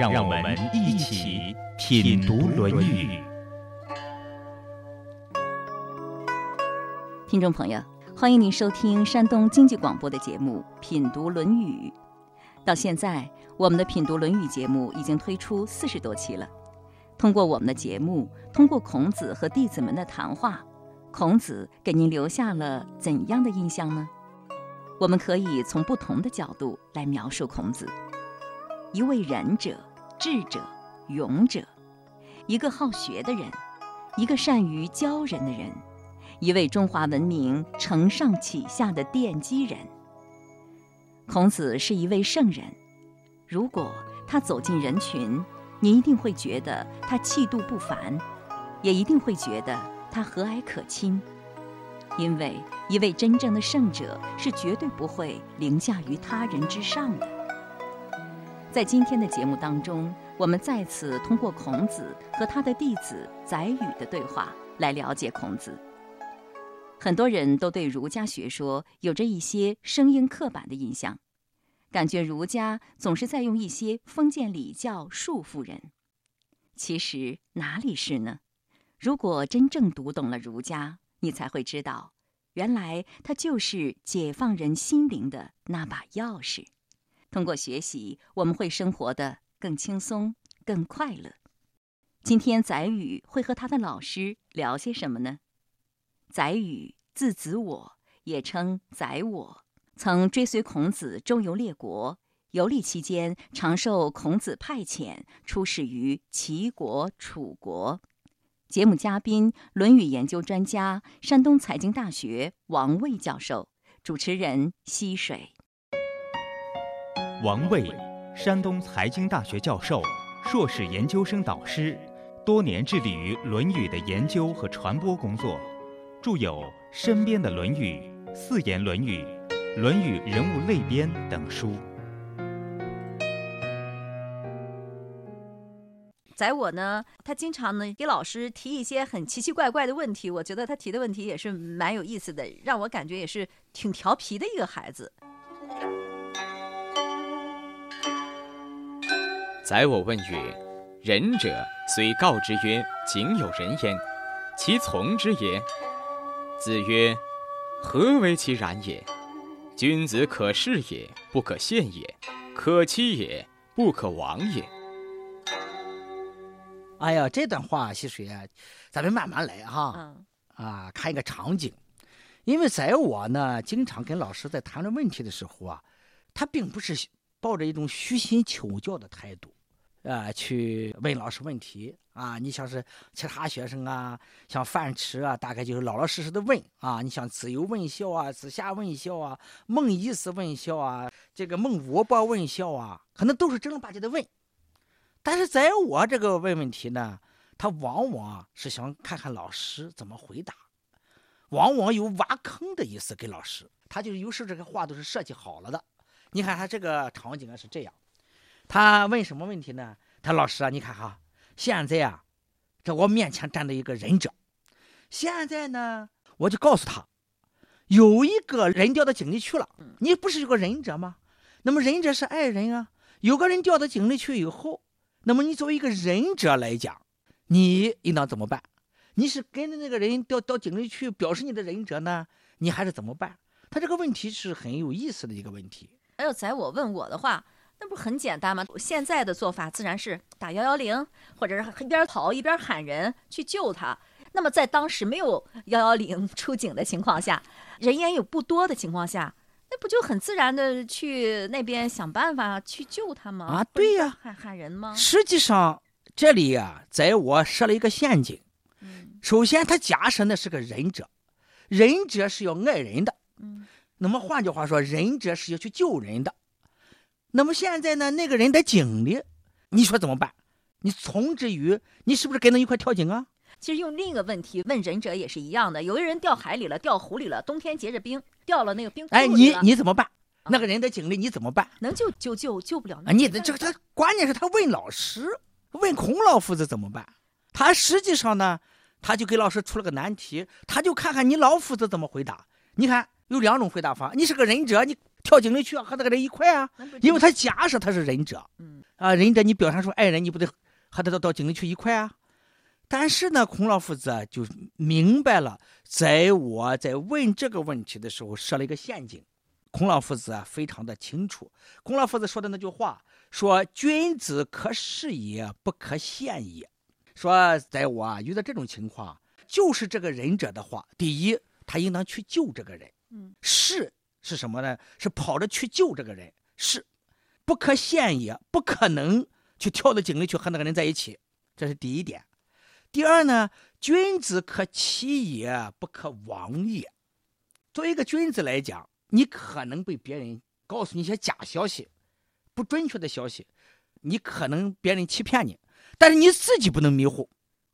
让我们一起品读《论语》。听众朋友，欢迎您收听山东经济广播的节目《品读论语》。到现在，我们的《品读论语》节目已经推出四十多期了。通过我们的节目，通过孔子和弟子们的谈话，孔子给您留下了怎样的印象呢？我们可以从不同的角度来描述孔子。一位仁者、智者、勇者，一个好学的人，一个善于教人的人，一位中华文明承上启下的奠基人。孔子是一位圣人，如果他走进人群，你一定会觉得他气度不凡，也一定会觉得他和蔼可亲，因为一位真正的圣者是绝对不会凌驾于他人之上的。在今天的节目当中，我们再次通过孔子和他的弟子宰予的对话来了解孔子。很多人都对儒家学说有着一些生硬刻板的印象，感觉儒家总是在用一些封建礼教束缚人。其实哪里是呢？如果真正读懂了儒家，你才会知道，原来它就是解放人心灵的那把钥匙。通过学习，我们会生活的更轻松、更快乐。今天，宰予会和他的老师聊些什么呢？宰予字子我，也称宰我，曾追随孔子周游列国，游历期间常受孔子派遣，出使于齐国、楚国。节目嘉宾：《论语》研究专家、山东财经大学王卫教授，主持人：溪水。王卫，山东财经大学教授、硕士研究生导师，多年致力于《论语》的研究和传播工作，著有《身边的论语》《四言论语》《论语人物类编》等书。在我呢，他经常呢给老师提一些很奇奇怪怪的问题，我觉得他提的问题也是蛮有意思的，让我感觉也是挺调皮的一个孩子。宰我问曰：“仁者虽告之曰：‘井有人焉’，其从之也？”子曰：“何为其然也？君子可视也，不可陷也；可欺也，不可亡也。”哎呀，这段话其实咱们慢慢来哈。啊，看一个场景，因为在我呢，经常跟老师在谈论问题的时候啊，他并不是抱着一种虚心求教的态度。呃，去问老师问题啊！你像是其他学生啊，像范池啊，大概就是老老实实的问啊。你像子游问孝啊，子夏问孝啊，孟伊斯问孝啊，这个孟武伯问孝啊，可能都是正儿八经的问。但是在我这个问问题呢，他往往是想看看老师怎么回答，往往有挖坑的意思给老师。他就有时这个话都是设计好了的。你看他这个场景啊是这样。他问什么问题呢？他老师啊，你看哈，现在啊，这我面前站着一个忍者。现在呢，我就告诉他，有一个人掉到井里去了。你不是有个忍者吗？那么忍者是爱人啊。有个人掉到井里去以后，那么你作为一个忍者来讲，你应当怎么办？你是跟着那个人掉到井里去表示你的忍者呢？你还是怎么办？他这个问题是很有意思的一个问题。还有在我问我的话。那不很简单吗？现在的做法自然是打幺幺零，或者是一边跑一边喊人去救他。那么在当时没有幺幺零出警的情况下，人烟也不多的情况下，那不就很自然的去那边想办法去救他吗？啊，对呀，喊喊人吗？实际上这里呀，在我设了一个陷阱。嗯，首先他假设那是个忍者，忍者是要爱人的。嗯，那么换句话说，忍者是要去救人的。那么现在呢？那个人在井里，你说怎么办？你从之于，你是不是跟他一块跳井啊？其实用另一个问题问忍者也是一样的。有的人掉海里了，掉湖里了，冬天结着冰，掉了那个冰。哎，你你怎么办？那个人的经历你怎么办？能救就救，救不了。啊，你的这个他关键是他问老师，问孔老夫子怎么办？他实际上呢，他就给老师出了个难题，他就看看你老夫子怎么回答。你看有两种回答法，你是个忍者，你跳井里去和那个人一块啊？因为他假设他是忍者，嗯啊，忍者你表现出爱人，你不得和他到到井里去一块啊？但是呢，孔老夫子就明白了，在我在问这个问题的时候设了一个陷阱。孔老夫子啊，非常的清楚。孔老夫子说的那句话说：“君子可视也，不可陷也。”说在我啊遇到这种情况，就是这个忍者的话，第一，他应当去救这个人。嗯，是是什么呢？是跑着去救这个人，是不可陷也，不可能去跳到井里去和那个人在一起。这是第一点。第二呢，君子可欺也，不可亡也。作为一个君子来讲。你可能被别人告诉你一些假消息，不准确的消息，你可能别人欺骗你，但是你自己不能迷糊，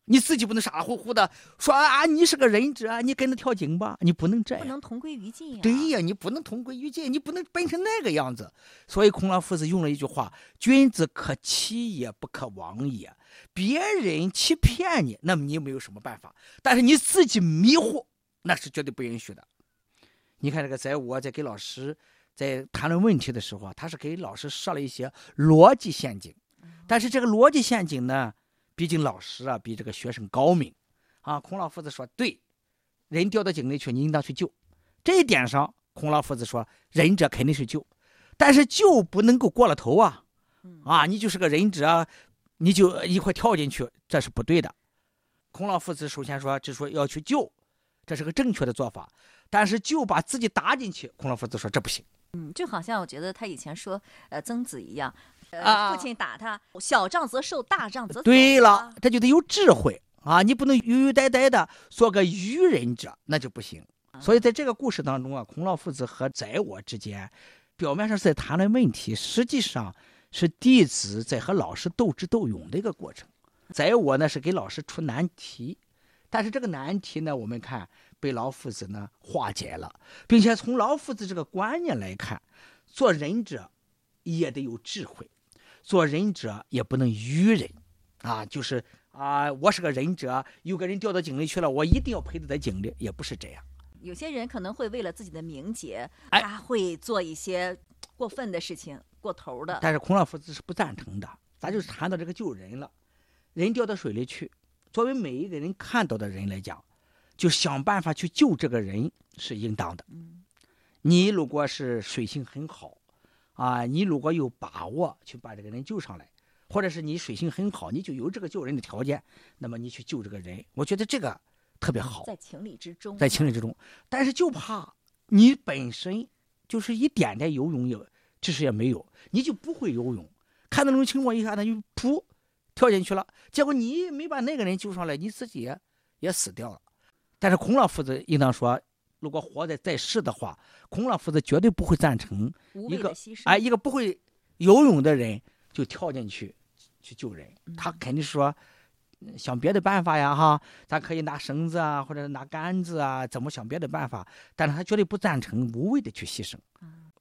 你自己不能傻乎乎的说啊，你是个忍者，你跟着跳井吧，你不能这样，不能同归于尽呀。对呀，你不能同归于尽，你不能变成那个样子。所以孔老夫子用了一句话：“君子可欺也，不可亡也。”别人欺骗你，那么你没有什么办法，但是你自己迷糊，那是绝对不允许的。你看这个，在我在给老师在谈论问题的时候啊，他是给老师设了一些逻辑陷阱，但是这个逻辑陷阱呢，毕竟老师啊比这个学生高明啊。孔老夫子说，对，人掉到井里去，你应当去救。这一点上，孔老夫子说，仁者肯定是救，但是救不能够过了头啊，啊，你就是个仁者，你就一块跳进去，这是不对的。孔老夫子首先说，就说要去救，这是个正确的做法。但是就把自己打进去，孔老夫子说这不行。嗯，就好像我觉得他以前说，呃，曾子一样，呃，父亲打他，小仗则受，大仗则对了，他就得有智慧啊！你不能悠悠呆呆的做个愚人者，那就不行。所以在这个故事当中啊，孔老夫子和宰我之间，表面上是在谈论问题，实际上是弟子在和老师斗智斗勇的一个过程。宰我呢是给老师出难题，但是这个难题呢，我们看。被老夫子呢化解了，并且从老夫子这个观念来看，做仁者也得有智慧，做忍者也不能愚人，啊，就是啊，我是个忍者，有个人掉到井里去了，我一定要陪他在井里，也不是这样。有些人可能会为了自己的名节，他会做一些过分的事情，过头的。但是孔老夫子是不赞成的，咱就是谈到这个救人了，人掉到水里去，作为每一个人看到的人来讲。就想办法去救这个人是应当的。你如果是水性很好，啊，你如果有把握去把这个人救上来，或者是你水性很好，你就有这个救人的条件，那么你去救这个人，我觉得这个特别好，在情理之中，在情理之中。但是就怕你本身就是一点点游泳也知识也没有，你就不会游泳，看到那种情况一下，他就噗跳进去了，结果你没把那个人救上来，你自己也死掉了。但是孔老夫子应当说，如果活在在世的话，孔老夫子绝对不会赞成一个哎一个不会游泳的人就跳进去去救人。他肯定是说想别的办法呀，哈，咱可以拿绳子啊，或者拿杆子啊，怎么想别的办法。但是他绝对不赞成无谓的去牺牲。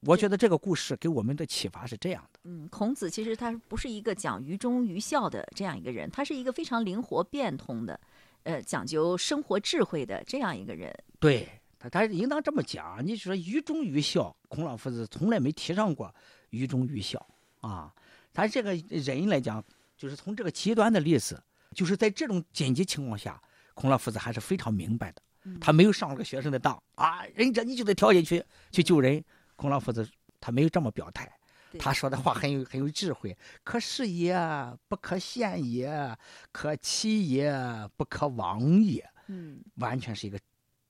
我觉得这个故事给我们的启发是这样的。嗯，孔子其实他不是一个讲愚忠愚孝的这样一个人，他是一个非常灵活变通的。呃，讲究生活智慧的这样一个人，对他，他应当这么讲。你说愚忠愚孝，孔老夫子从来没提倡过愚忠愚孝啊。他这个人来讲，就是从这个极端的例子，就是在这种紧急情况下，孔老夫子还是非常明白的。他没有上了个学生的当啊，忍者你就得跳进去去救人。孔老夫子他没有这么表态。他说的话很有很有智慧，可是也不可陷也，可欺也不可亡也。嗯，完全是一个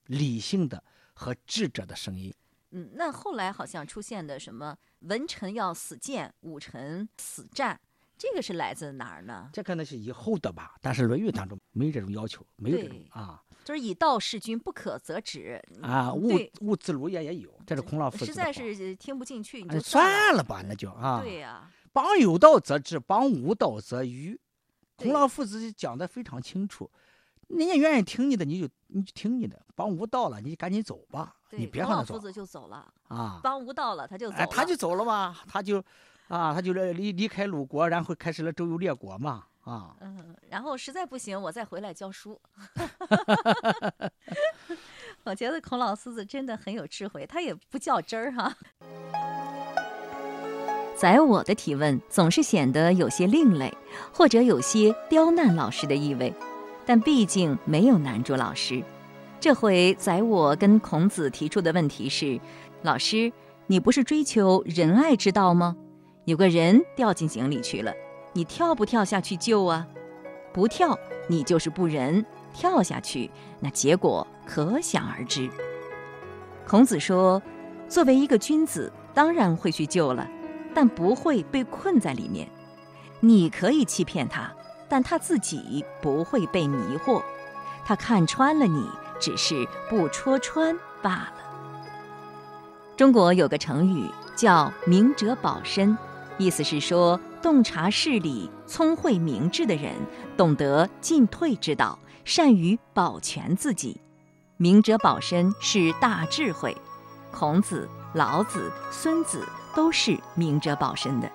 理性的和智者的声音。嗯，那后来好像出现的什么文臣要死谏，武臣死战，这个是来自哪儿呢？这可能是以后的吧，但是《论语》当中没这种要求，没有这种啊。就是以道事君，不可则止啊。物物自鲁也也有，这是孔老夫子。实在是听不进去，你就算了吧，那就啊。对呀。邦有道则治，邦无道则愚。孔老夫子讲的非常清楚，人家愿意听你的，你就你就听你的。帮无到了，你就赶紧走吧，你别让他走。孔老夫子就走了啊，帮无到了，他就走了，他就走了嘛，他就啊，他就离离开鲁国，然后开始了周游列国嘛。啊，嗯，然后实在不行，我再回来教书。我觉得孔老夫子真的很有智慧，他也不较真儿哈。宰我的提问总是显得有些另类，或者有些刁难老师的意味，但毕竟没有难住老师。这回宰我跟孔子提出的问题是：老师，你不是追求仁爱之道吗？有个人掉进井里去了。你跳不跳下去救啊？不跳，你就是不仁；跳下去，那结果可想而知。孔子说：“作为一个君子，当然会去救了，但不会被困在里面。你可以欺骗他，但他自己不会被迷惑。他看穿了你，只是不戳穿罢了。”中国有个成语叫“明哲保身”。意思是说，洞察事理、聪慧明智的人，懂得进退之道，善于保全自己。明哲保身是大智慧，孔子、老子、孙子都是明哲保身的，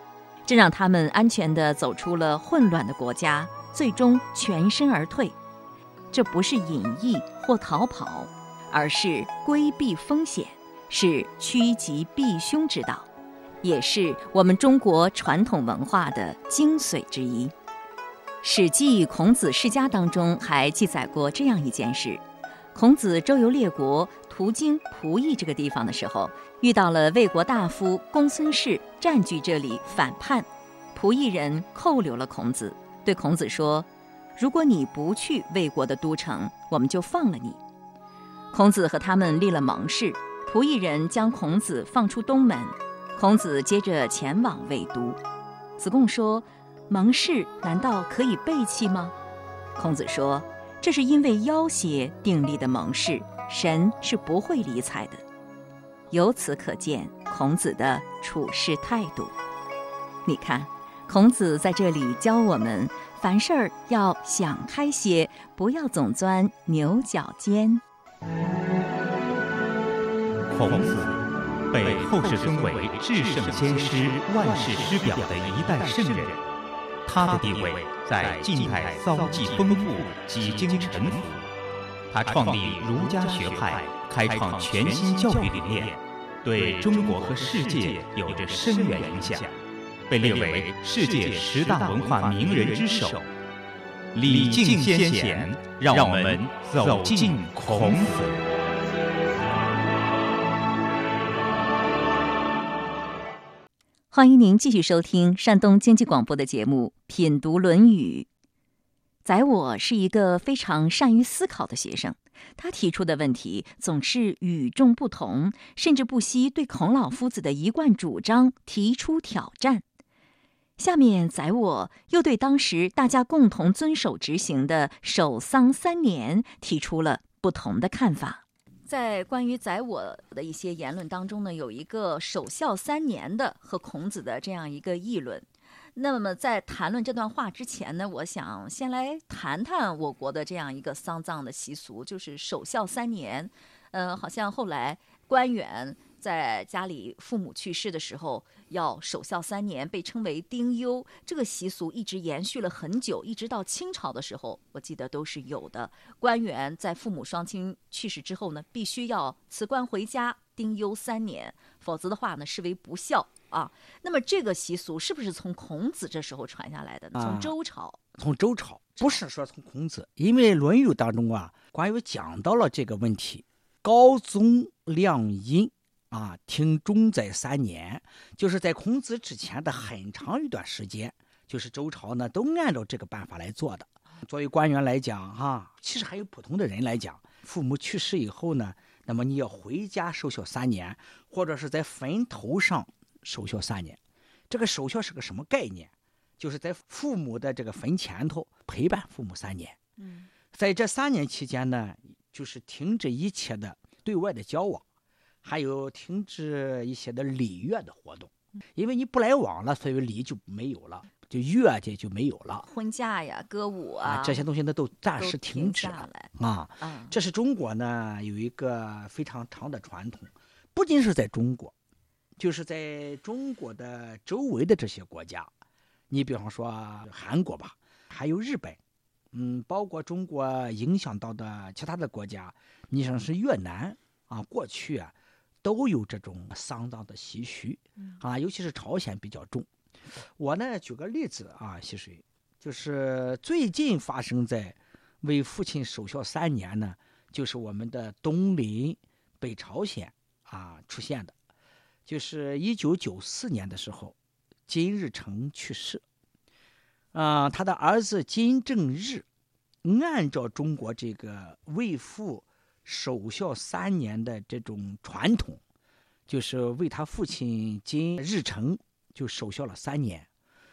这让他们安全地走出了混乱的国家，最终全身而退。这不是隐逸或逃跑，而是规避风险，是趋吉避凶之道。也是我们中国传统文化的精髓之一，《史记·孔子世家》当中还记载过这样一件事：孔子周游列国，途经蒲邑这个地方的时候，遇到了魏国大夫公孙氏占据这里反叛，蒲邑人扣留了孔子，对孔子说：“如果你不去魏国的都城，我们就放了你。”孔子和他们立了盟誓，蒲邑人将孔子放出东门。孔子接着前往魏都，子贡说：“盟誓难道可以背弃吗？”孔子说：“这是因为要挟订立的盟誓，神是不会理睬的。”由此可见孔子的处事态度。你看，孔子在这里教我们，凡事儿要想开些，不要总钻牛角尖。孔子。被后世尊为至圣先师、万世师表的一代圣人，他的地位在近代遭际丰富，几经沉浮。他创立儒家学派，开创全新教育理念，对中国和世界有着深远影响，被列为世界十大文化名人之首。礼敬先贤，让我们走进孔子。欢迎您继续收听山东经济广播的节目《品读论语》。宰我是一个非常善于思考的学生，他提出的问题总是与众不同，甚至不惜对孔老夫子的一贯主张提出挑战。下面，宰我又对当时大家共同遵守执行的守丧三年提出了不同的看法。在关于宰我的一些言论当中呢，有一个守孝三年的和孔子的这样一个议论。那么在谈论这段话之前呢，我想先来谈谈我国的这样一个丧葬的习俗，就是守孝三年。嗯，好像后来官员。在家里父母去世的时候，要守孝三年，被称为丁忧。这个习俗一直延续了很久，一直到清朝的时候，我记得都是有的。官员在父母双亲去世之后呢，必须要辞官回家丁忧三年，否则的话呢，视为不孝啊。那么这个习俗是不是从孔子这时候传下来的？从周朝？从周朝？不是说从孔子，因为《论语》当中啊，关于讲到了这个问题，高宗亮音。啊，听中在三年，就是在孔子之前的很长一段时间，就是周朝呢都按照这个办法来做的。作为官员来讲，哈，其实还有普通的人来讲，父母去世以后呢，那么你要回家守孝三年，或者是在坟头上守孝三年。这个守孝是个什么概念？就是在父母的这个坟前头陪伴父母三年。嗯，在这三年期间呢，就是停止一切的对外的交往。还有停止一些的礼乐的活动，因为你不来往了，所以礼就没有了。就乐界就没有了，婚嫁呀、歌舞啊这些东西呢都暂时停止了啊。这是中国呢有一个非常长的传统，不仅是在中国，就是在中国的周围的这些国家，你比方说韩国吧，还有日本，嗯，包括中国影响到的其他的国家，你像是越南啊，过去啊都有这种丧葬的习俗啊，尤其是朝鲜比较重。我呢，举个例子啊，溪水，就是最近发生在为父亲守孝三年呢，就是我们的东邻北朝鲜啊出现的，就是一九九四年的时候，金日成去世，啊，他的儿子金正日，按照中国这个为父守孝三年的这种传统，就是为他父亲金日成。就守孝了三年，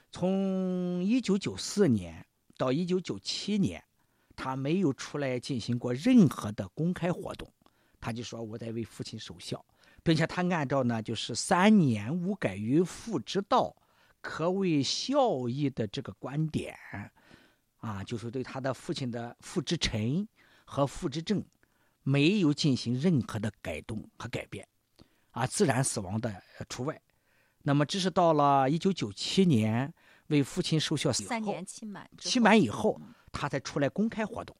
从一九九四年到一九九七年，他没有出来进行过任何的公开活动。他就说我在为父亲守孝，并且他按照呢就是三年无改于父之道，可谓孝义的这个观点，啊，就是对他的父亲的父之臣和父之政，没有进行任何的改动和改变，啊，自然死亡的除外。那么，这是到了一九九七年为父亲受孝三年期满期满以后，他才出来公开活动。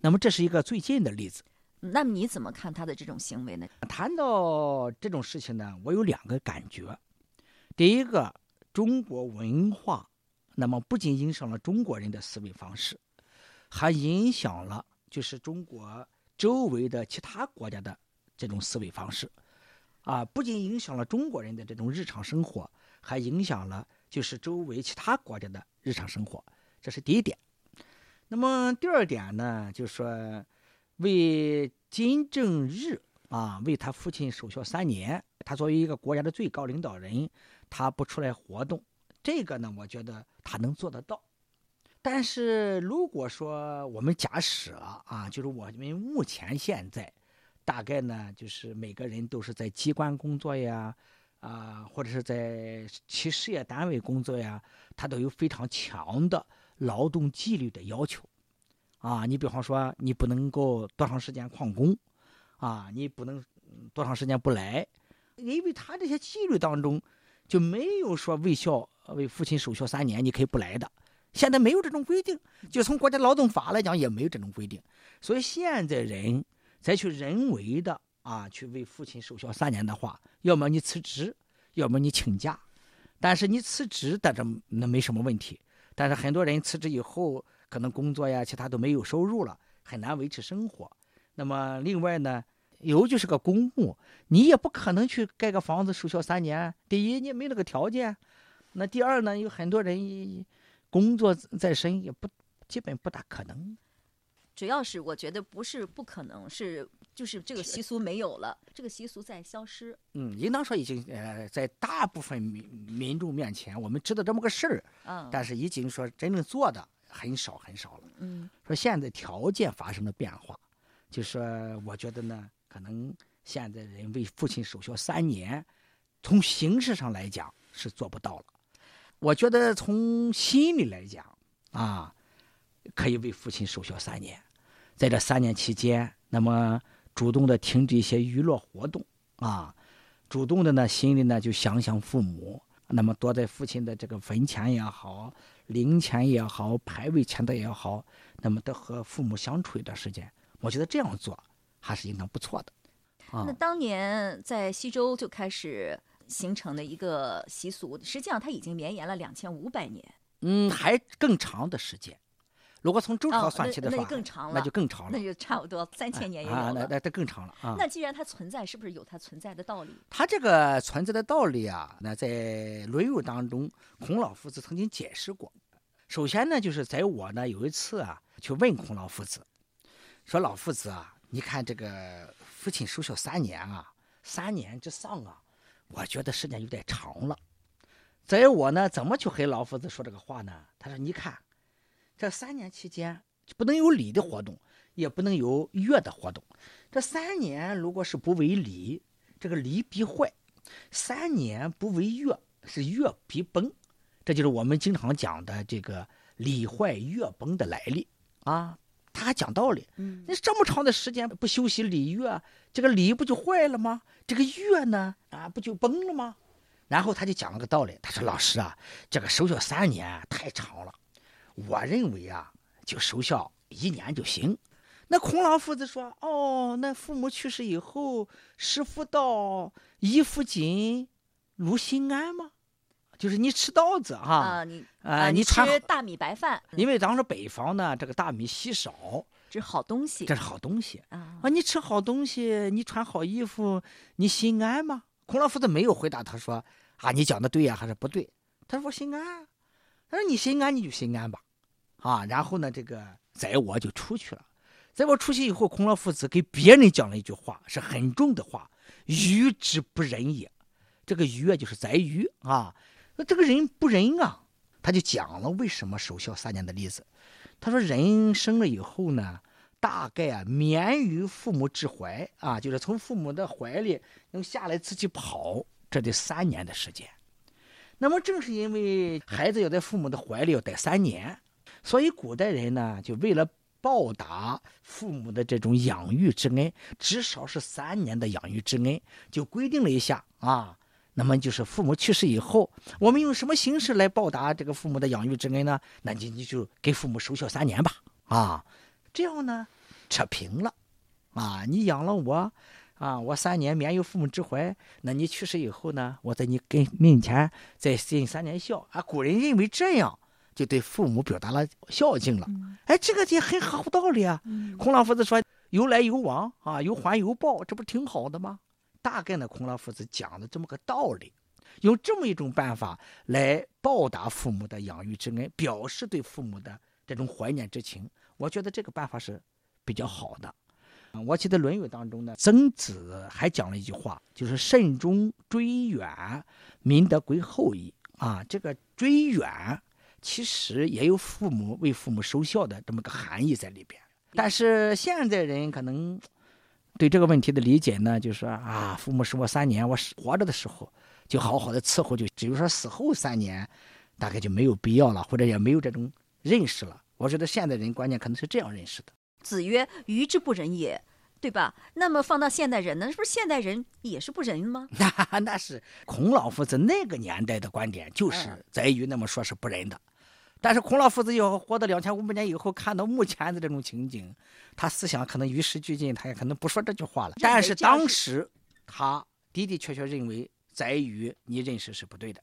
那么，这是一个最近的例子。那么，你怎么看他的这种行为呢？谈到这种事情呢，我有两个感觉。第一个，中国文化，那么不仅影响了中国人的思维方式，还影响了就是中国周围的其他国家的这种思维方式。啊，不仅影响了中国人的这种日常生活，还影响了就是周围其他国家的日常生活，这是第一点。那么第二点呢，就是说为金正日啊，为他父亲守孝三年，他作为一个国家的最高领导人，他不出来活动，这个呢，我觉得他能做得到。但是如果说我们假使啊，就是我们目前现在。大概呢，就是每个人都是在机关工作呀，啊，或者是在其事业单位工作呀，他都有非常强的劳动纪律的要求，啊，你比方说，你不能够多长时间旷工，啊，你不能多长时间不来，因为他这些纪律当中就没有说为孝为父亲守孝三年你可以不来的，现在没有这种规定，就从国家劳动法来讲也没有这种规定，所以现在人。再去人为的啊，去为父亲守孝三年的话，要么你辞职，要么你请假。但是你辞职，但这那没什么问题。但是很多人辞职以后，可能工作呀，其他都没有收入了，很难维持生活。那么另外呢，有就是个公墓，你也不可能去盖个房子守孝三年。第一，你没那个条件；那第二呢，有很多人工作在身，也不基本不大可能。主要是我觉得不是不可能，是就是这个习俗没有了，这个习俗在消失。嗯，应当说已经呃，在大部分民民众面前，我们知道这么个事儿，嗯，但是已经说真正做的很少很少了。嗯，说现在条件发生了变化，就说我觉得呢，可能现在人为父亲守孝三年，从形式上来讲是做不到了。我觉得从心里来讲啊。可以为父亲守孝三年，在这三年期间，那么主动的停止一些娱乐活动啊，主动的呢，心里呢就想想父母，那么多在父亲的这个坟前也好，灵前也好，牌位前的也好，那么都和父母相处一段时间，我觉得这样做还是应当不错的。那当年在西周就开始形成的一个习俗，实际上它已经绵延了两千五百年，嗯，还更长的时间。如果从周朝算起的话，那就更长了，那就更长了，那就差不多三千年也有了。那那这更长了啊！那既然它存在，是不是有它存在的道理？它这个存在的道理啊，那在《论语》当中，孔老夫子曾经解释过。首先呢，就是在我呢有一次啊，去问孔老夫子，说老夫子啊，你看这个父亲守孝三年啊，三年之上啊，我觉得时间有点长了。在我呢，怎么去和老夫子说这个话呢？他说，你看。这三年期间不能有礼的活动，也不能有乐的活动。这三年如果是不为礼，这个礼必坏；三年不为乐，是乐必崩。这就是我们经常讲的这个礼坏乐崩的来历啊。他还讲道理，嗯，那这么长的时间不休息礼乐，这个礼不就坏了吗？这个乐呢，啊，不就崩了吗？然后他就讲了个道理，他说：“老师啊，这个守孝三年太长了，我认为啊，就守孝一年就行。”那孔老夫子说：“哦，那父母去世以后，食福道，衣服锦，如心安吗？就是你吃稻子哈，啊，你啊，你吃大米白饭，因为当时北方呢，这个大米稀少，这是好东西，这是好东西啊。啊，你吃好东西，你穿好衣服，你心安吗？孔老夫子没有回答他说：“啊，你讲的对呀，还是不对？”他说：“心安。”他说：“你心安，你就心安吧。”啊，然后呢，这个宰我就出去了。在我出去以后，孔老夫子给别人讲了一句话，是很重的话：“愚之不仁也。”这个愚啊，就是宰愚啊。那这个人不仁啊，他就讲了为什么守孝三年的例子。他说：“人生了以后呢，大概啊免于父母之怀啊，就是从父母的怀里能下来自己跑，这得三年的时间。那么正是因为孩子要在父母的怀里要待三年，所以古代人呢，就为了。”报答父母的这种养育之恩，至少是三年的养育之恩，就规定了一下啊。那么就是父母去世以后，我们用什么形式来报答这个父母的养育之恩呢？那你你就给父母守孝三年吧，啊，这样呢，扯平了，啊，你养了我，啊，我三年免有父母之怀，那你去世以后呢，我在你跟面前再尽三年孝啊。古人认为这样。就对父母表达了孝敬了，哎，这个也很合乎道理啊。孔老夫子说：“有来有往啊，有还有报，这不挺好的吗？”大概呢，孔老夫子讲的这么个道理，用这么一种办法来报答父母的养育之恩，表示对父母的这种怀念之情。我觉得这个办法是比较好的。我记得《论语》当中呢，曾子还讲了一句话，就是“慎终追远，民德归后矣”。啊，这个追远。其实也有父母为父母守孝的这么个含义在里边，但是现在人可能对这个问题的理解呢，就是说啊，父母守我三年，我活着的时候就好好的伺候，就只有说死后三年，大概就没有必要了，或者也没有这种认识了。我觉得现代人观念可能是这样认识的。子曰：“愚之不仁也，对吧？”那么放到现代人呢，是不是现代人也是不仁吗？那 那是孔老夫子那个年代的观点，就是在于那么说是不仁的。但是孔老夫子要活到两千五百年以后，看到目前的这种情景，他思想可能与时俱进，他也可能不说这句话了。但是当时，他的的确确认为在于你认识是不对的。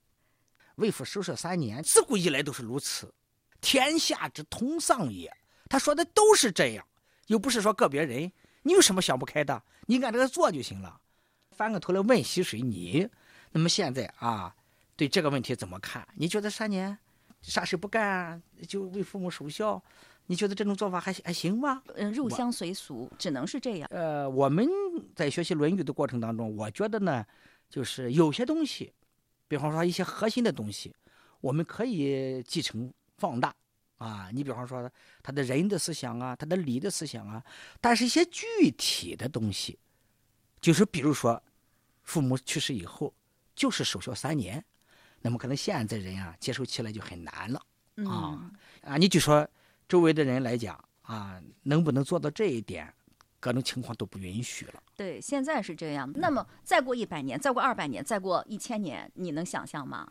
为父守孝三年，自古以来都是如此，天下之通丧也。他说的都是这样，又不是说个别人。你有什么想不开的？你按这个做就行了。翻个头来问溪水，你那么现在啊，对这个问题怎么看？你觉得三年？啥事不干就为父母守孝，你觉得这种做法还还行吗？嗯，入乡随俗，只能是这样。呃，我们在学习《论语》的过程当中，我觉得呢，就是有些东西，比方说一些核心的东西，我们可以继承放大啊。你比方说他的人的思想啊，他的礼的思想啊，但是一些具体的东西，就是比如说，父母去世以后，就是守孝三年。那么可能现在人啊接受起来就很难了啊啊！你就说周围的人来讲啊，能不能做到这一点，各种情况都不允许了。对，现在是这样。那么再过一百年，再过二百年，再过一千年，你能想象吗？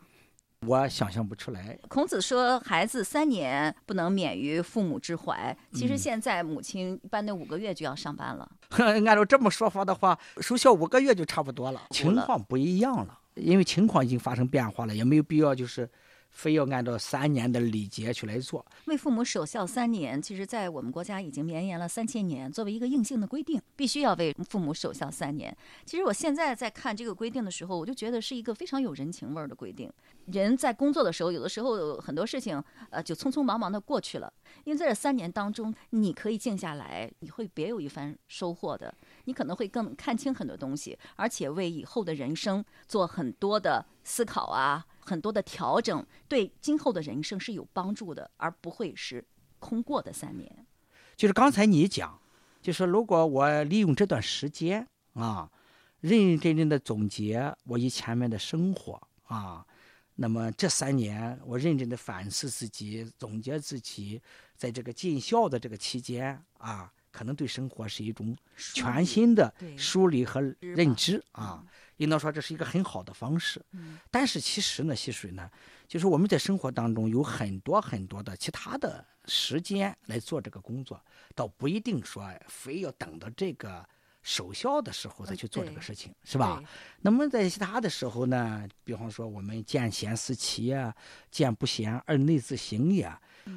我想象不出来。孔子说，孩子三年不能免于父母之怀。其实现在母亲一般那五个月就要上班了。按照这么说法的话，守孝五个月就差不多了。情况不一样了。因为情况已经发生变化了，也没有必要就是非要按照三年的礼节去来做。为父母守孝三年，其实，在我们国家已经绵延了三千年，作为一个硬性的规定，必须要为父母守孝三年。其实我现在在看这个规定的时候，我就觉得是一个非常有人情味儿的规定。人在工作的时候，有的时候很多事情，呃，就匆匆忙忙的过去了。因为在这三年当中，你可以静下来，你会别有一番收获的。你可能会更看清很多东西，而且为以后的人生做很多的思考啊，很多的调整，对今后的人生是有帮助的，而不会是空过的三年。就是刚才你讲，就是如果我利用这段时间啊，认认真真的总结我以前面的生活啊，那么这三年，我认真的反思自己，总结自己，在这个尽孝的这个期间啊，可能对生活是一种全新的梳理和认知啊。应当说这是一个很好的方式。但是其实呢，溪水呢，就是我们在生活当中有很多很多的其他的时间来做这个工作，倒不一定说非要等到这个。守孝的时候再去做这个事情，是吧？那么在其他的时候呢？比方说我们见贤思齐啊，见不贤而内自省也。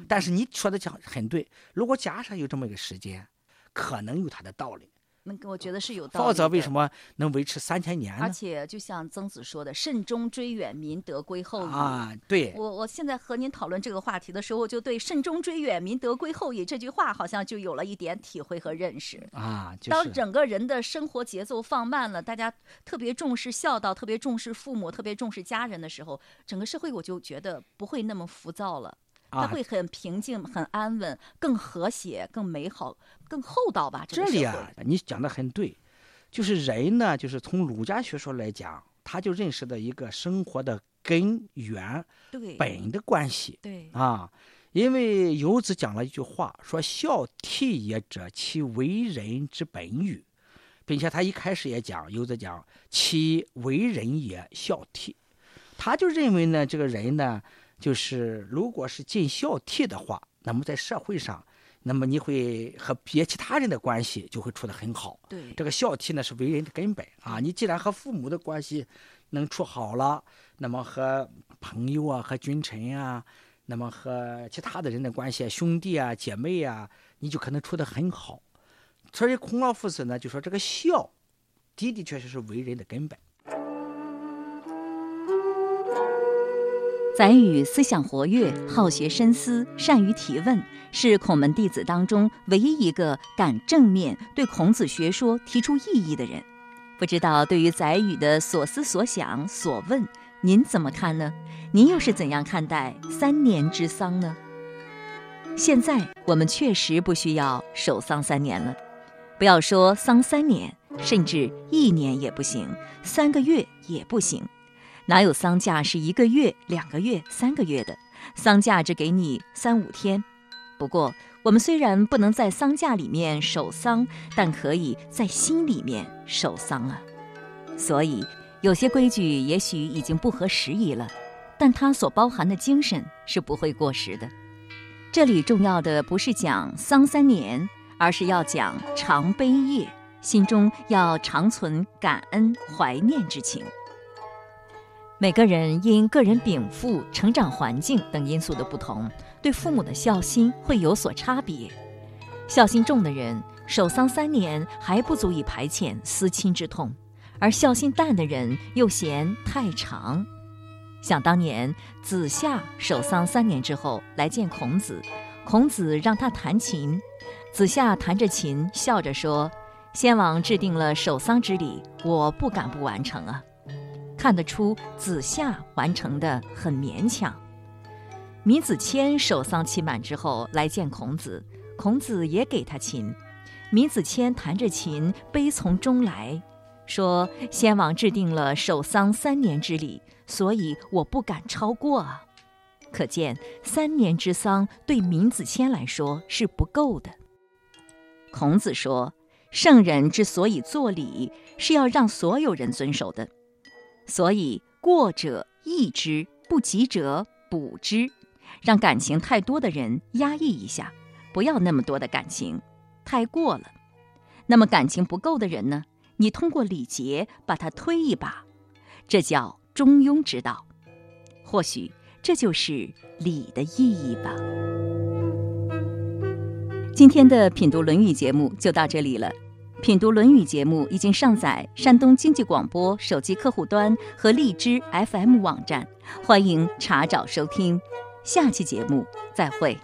但是你说的讲很对，如果假设有这么一个时间，可能有它的道理。那我觉得是有道理。否则为什么能维持三千年呢？而且就像曾子说的“慎终追远，民德归后矣”。啊，对。我我现在和您讨论这个话题的时候，就对“慎终追远，民德归后矣”这句话好像就有了一点体会和认识。啊，当整个人的生活节奏放慢了，大家特别重视孝道，特别重视父母，特别重视家人的时候，整个社会我就觉得不会那么浮躁了。它会很平静、很安稳、更和谐、更美好、更厚道吧？这里啊，你讲的很对，就是人呢，就是从儒家学说来讲，他就认识到一个生活的根源、本的关系。对啊，因为游子讲了一句话，说“孝悌也者，其为人之本与”，并且他一开始也讲，游子讲“其为人也孝悌”，他就认为呢，这个人呢。就是如果是尽孝悌的话，那么在社会上，那么你会和别其他人的关系就会处得很好。对，这个孝悌呢是为人的根本啊。你既然和父母的关系能处好了，那么和朋友啊、和君臣啊，那么和其他的人的关系，兄弟啊、姐妹啊，你就可能处得很好。所以孔老夫子呢就说，这个孝的的确确是为人的根本。宰予思想活跃，好学深思，善于提问，是孔门弟子当中唯一一个敢正面对孔子学说提出异议的人。不知道对于宰予的所思所想所问，您怎么看呢？您又是怎样看待三年之丧呢？现在我们确实不需要守丧三年了，不要说丧三年，甚至一年也不行，三个月也不行。哪有丧假是一个月、两个月、三个月的？丧假只给你三五天。不过，我们虽然不能在丧假里面守丧，但可以在心里面守丧啊。所以，有些规矩也许已经不合时宜了，但它所包含的精神是不会过时的。这里重要的不是讲丧三年，而是要讲常悲业，心中要常存感恩怀念之情。每个人因个人禀赋、成长环境等因素的不同，对父母的孝心会有所差别。孝心重的人，守丧三年还不足以排遣思亲之痛；而孝心淡的人又嫌太长。想当年，子夏守丧三年之后来见孔子，孔子让他弹琴，子夏弹着琴，笑着说：“先王制定了守丧之礼，我不敢不完成啊。”看得出子夏完成的很勉强。闵子骞守丧期满之后来见孔子，孔子也给他琴。闵子骞弹着琴，悲从中来说：“先王制定了守丧三年之礼，所以我不敢超过啊。”可见三年之丧对闵子骞来说是不够的。孔子说：“圣人之所以作礼，是要让所有人遵守的。”所以过者抑之，不及者补之，让感情太多的人压抑一下，不要那么多的感情，太过了。那么感情不够的人呢？你通过礼节把他推一把，这叫中庸之道。或许这就是礼的意义吧。今天的品读《论语》节目就到这里了。品读《论语》节目已经上载山东经济广播手机客户端和荔枝 FM 网站，欢迎查找收听。下期节目再会。